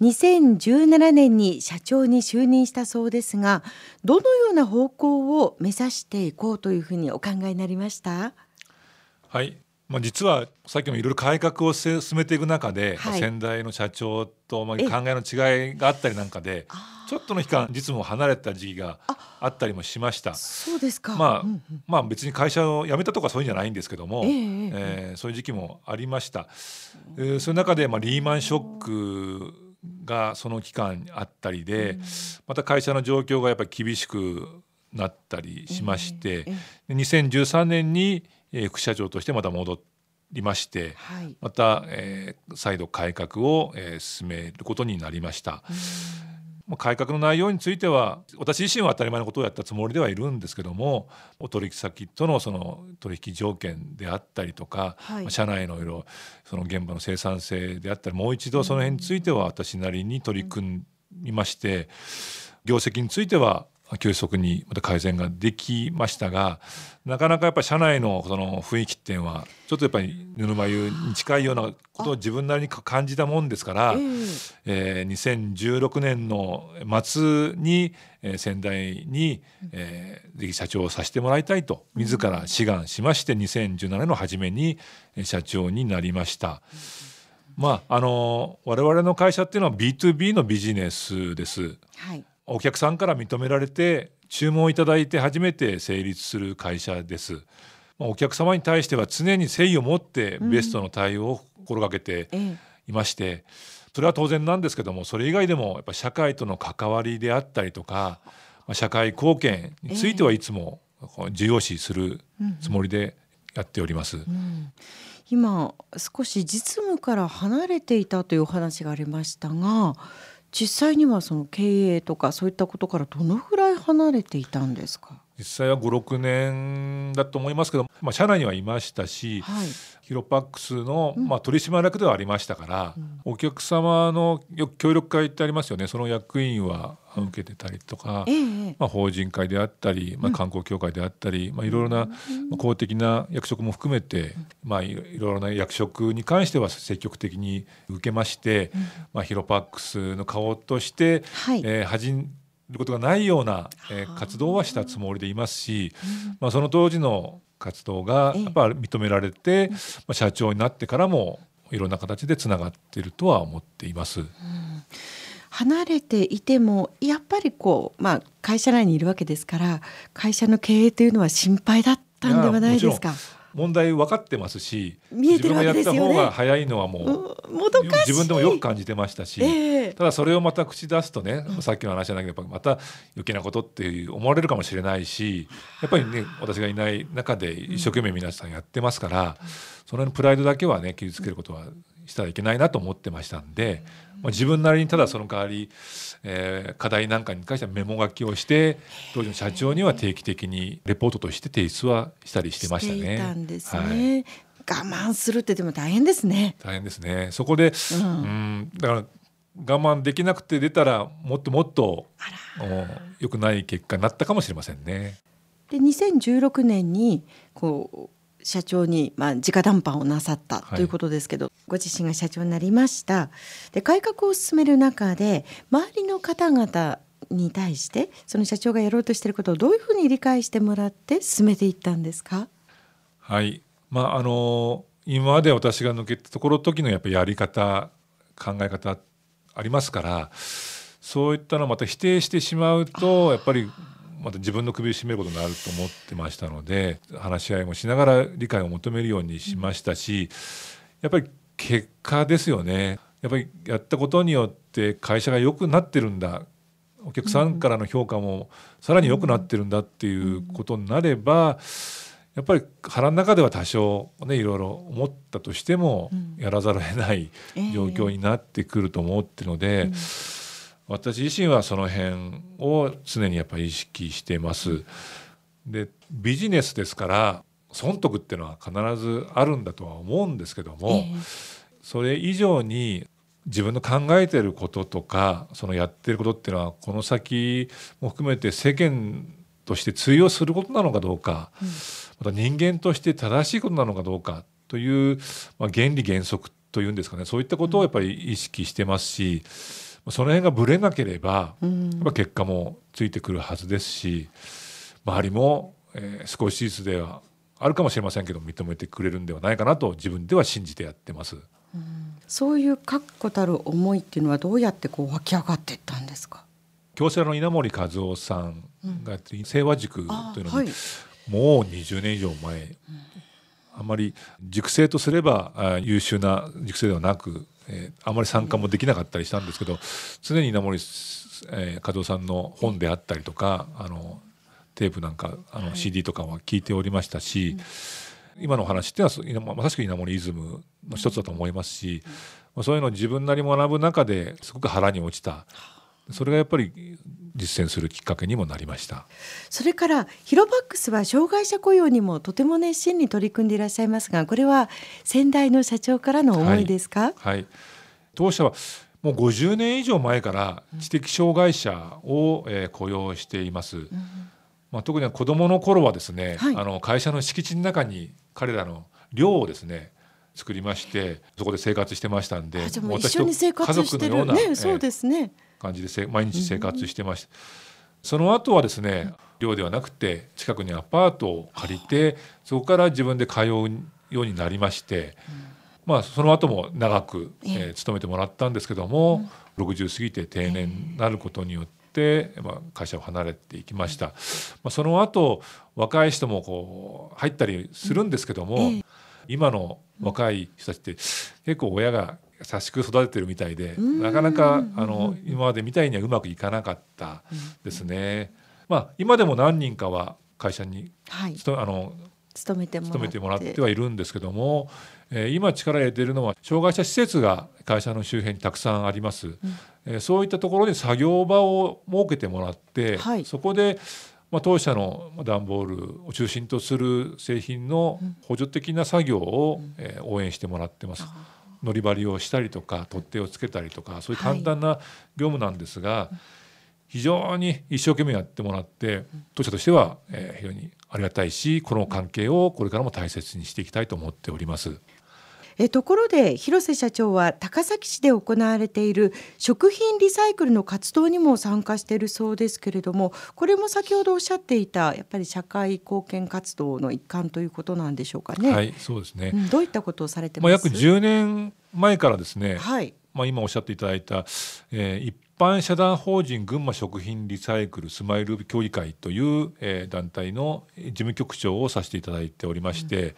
2017年に社長に就任したそうですがどのような方向を目指していこうというふうにお考えになりました？はい。まあ、実はさっきもいろいろ改革を進めていく中で、はい、先代の社長とまあ考えの違いがあったりなんかでちょっとの期間実務を離れた時期があ。ったりもしました。そうですか、まあ、うんうん、まあ別に会社を辞めたとかそういうんじゃないんですけども、えー、えー、そういう時期もありました、えー、そういう中でまあリーマンショックがその期間あったりで、また会社の状況がやっぱり厳しくなったりしまして、えー、2013年にえー、副社長としてまた戻りまして、はい、また、えー、再度改革を、えー、進めることになりました。まあ、改革の内容については私自身は当たり前のことをやったつもりではいるんですけどもお取引先とのその取引条件であったりとか、はい、社内の色その現場の生産性であったりもう一度その辺については私なりに取り組みまして、業績については急速にまた改善ができましたがなかなかやっぱり社内のその雰囲気っていうのはちょっとやっぱりぬるま湯に近いようなことを自分なりに感じたもんですから、えーえー、2016年の末に、えー、先代に、えー、ぜひ社長をさせてもらいたいと自ら志願しまして2017年の初めに社長になりました。まあ、あの我々の会社っていうのは B2B のビジネスです。はいお客さんから認められて注文いただいて初めて成立する会社です。お客様に対しては常に誠意を持ってベストの対応を心がけていまして、それは当然なんですけどもそれ以外でもやっぱ社会との関わりであったりとか社会貢献についてはいつも重要視するつもりでやっております。うんうん今少し実務から離れていたというお話がありましたが実際にはその経営とかそういったことからどのぐらい離れていたんですか？実際は56年だと思いますけど、まあ、社内にはいましたし、はい、ヒロパックスの、まあ、取締役ではありましたから、うん、お客様の協力会ってありますよね。その役員は受けてたりとか、うん、まあ、法人会であったり、まあ、観光協会であったり、まあ、いろいろな公的な役職も含めて、まあ、いろいろな役職に関しては積極的に受けまして、まあ、ヒロパックスの顔として、はい、えー、始ることがないような、えー、活動はしたつもりでいますし、まあ、その当時の活動がやっぱ認められて、まあ、社長になってからもいろんな形でつながっているとは思っています。うん離れていてもやっぱりこう、まあ、会社内にいるわけですから会社の経営というのは心配だったんではないですか？問題分かってますし自分がやった方が早いのはもう自分でもよく感じてましたし、えー、ただそれをまた口出すとね、うん、さっきの話じゃないけどまた余計なことって思われるかもしれないしやっぱりね私がいない中で一生懸命皆さんやってますから、うん、そのプライドだけはね傷つけることはしたらいけないなと思ってましたんで、まあ、自分なりにただその代わり、えー、課題なんかに関してはメモ書きをして当時の社長には定期的にレポートとして提出はしたりしてましたね。たんですね、はい、我慢するってでも大変ですね。大変ですね。そこで、うん、うんだから我慢できなくて出たらもっともっと良くない結果になったかもしれませんね。で2016年にこう社長に、まあ、直談判をなさったということですけど、はい、ご自身が社長になりました。で改革を進める中で周りの方々に対してその社長がやろうとしていることをどういうふうに理解してもらって進めていったんですか？はい。まああの今まで私が抜けたところ時のやっぱりやり方考え方ありますからそういったのをまた否定してしまうとやっぱりまた自分の首を絞めることになると思ってましたので話し合いもしながら理解を求めるようにしましたしやっぱり結果ですよね。やっぱりやったことによって会社が良くなってるんだ。お客さんからの評価もさらに良くなってるんだっていうことになればやっぱり腹の中では多少ねいろいろ思ったとしてもやらざるを得ない状況になってくると思ってるので。私自身はその辺を常にやっぱり意識しています。でビジネスですから損得っていうのは必ずあるんだとは思うんですけども、えー、それ以上に自分の考えてることとかそのやってることっていうのはこの先も含めて世間として通用することなのかどうか、うん、また人間として正しいことなのかどうかという、まあ、原理原則というんですかねそういったことをやっぱり意識してますし。その辺がぶれなければ、やっぱ結果もついてくるはずですし周りも、えー、少しずつではあるかもしれませんけど認めてくれるんではないかなと自分では信じてやってます。うん、そういう確固たる思いっていうのはどうやってこう湧き上がっていったんですか？京セラの稲森和夫さんがやってる清和塾というのに、はい、もう20年以上前、うん、あまり塾生とすれば優秀な塾生ではなく、えー、あまり参加もできなかったりしたんですけど常に稲森、えー、和夫さんの本であったりとかあのテープなんかあの CD とかは聞いておりましたし、はい、今の話っていうのはまさしく稲森イズムの一つだと思いますし、うん、そういうのを自分なり学ぶ中ですごく腹に落ちた。それがやっぱり実践するきっかけにもなりました。それからヒロバックスは障害者雇用にもとても熱心に取り組んでいらっしゃいますがこれは先代の社長からの思いですか、はい、はい、当社はもう50年以上前から知的障害者を、えー、雇用しています、うんまあ、特に子どもの頃はですね、はい、あの会社の敷地の中に彼らの寮をですね作りましてそこで生活してましたんで私と家族のような、ね、そうですね、感じで毎日生活してました。うん、その後はですね寮ではなくて近くにアパートを借りてそこから自分で通うようになりまして、まあその後も長く、えー、勤めてもらったんですけども、うん、60過ぎて定年になることによって。まあ、会社を離れていきました、まあ、その後若い人もこう入ったりするんですけども、今の若い人たちって結構親が優しく育ててるみたいでなかなかあの今までみたいにはうまくいかなかったですね。まあ、今でも何人かは会社に、はい、あの勤めてもらって。はいるんですけども、えー、今力入れているのは障害者施設が会社の周辺にたくさんあります、うん、えー、そういったところに作業場を設けてもらって、はい、そこでまあ、当社の段ボールを中心とする製品の補助的な作業を、えー、応援してもらってます。乗り張りをしたりとか取っ手をつけたりとかそういう簡単な業務なんですが、はい、非常に一生懸命やってもらって当社としては、えー、非常にありがたいしこの関係をこれからも大切にしていきたいと思っております。えところで広瀬社長は高崎市で行われている食品リサイクルの活動にも参加しているそうですけれどもこれも先ほどおっしゃっていたやっぱり社会貢献活動の一環ということなんでしょうかね。はいそうですね、うん、どういったことをされてます、まあ、約10年前からですね、はい。まあ、今おっしゃっていただいた、えー、一般社団法人群馬食品リサイクルスマイル協議会という、えー、団体の事務局長をさせていただいておりまして、うん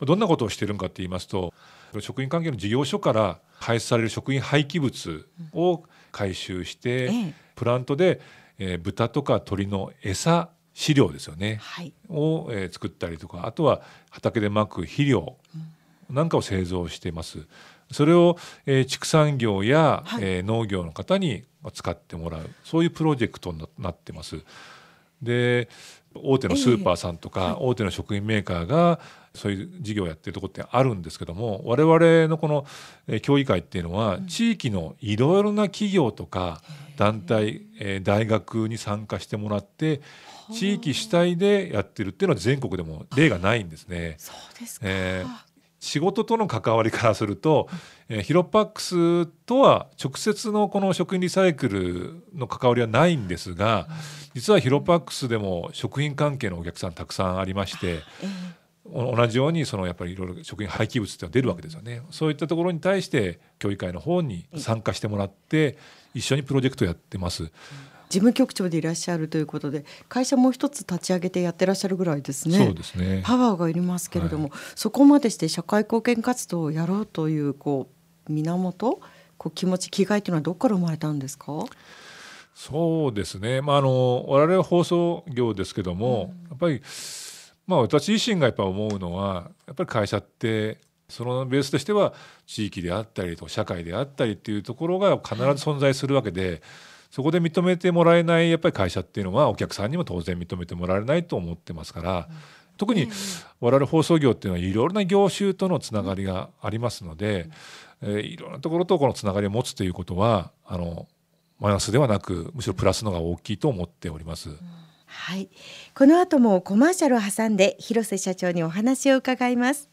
どんなことをしているのかと言いますと食品関係の事業所から排出される食品廃棄物を回収して、うん、プラントで、えー、豚とか鶏の餌飼料ですよね、はい、を、えー、作ったりとかあとは畑でまく肥料なんかを製造しています。それを、えー、畜産業や、はい、えー、農業の方に使ってもらう。そういうプロジェクトになってます。で大手のスーパーさんとか、大手の食品メーカーがそういう事業をやってるとこってあるんですけども我々のこの協議会っていうのは地域のいろいろな企業とか団体大学に参加してもらって地域主体でやってるっていうのは全国でも例がないんですね。そうですか、えー仕事との関わりからすると、えー、ヒロパックスとは直接のこの食品リサイクルの関わりはないんですが実はヒロパックスでも食品関係のお客さんたくさんありまして、同じようにそのやっぱりいろいろ食品廃棄物っていうのは出るわけですよね。そういったところに対して協議会の方に参加してもらって一緒にプロジェクトやってます。事務局長でいらっしゃるということで会社もう一つ立ち上げてやってらっしゃるぐらいですね。そうですね。パワーがいりますけれども、はい、そこまでして社会貢献活動をやろうというこう源こう気持ち気概というのはどこから生まれたんですか？そうですね、まあ、あの我々は放送業ですけども、うん、やっぱりまあ、私自身がやっぱ思うのはやっぱり会社ってそのベースとしては地域であったりと社会であったりっていうところが必ず存在するわけで、そこで認めてもらえないやっぱり会社っていうのはお客さんにも当然認めてもらえないと思ってますから、特に我々放送業っていうのはいろいろな業種とのつながりがありますので、えいろんなところとこのつながりを持つということはあのマイナスではなくむしろプラスのが大きいと思っております。はい。この後もコマーシャルを挟んで広瀬社長にお話を伺います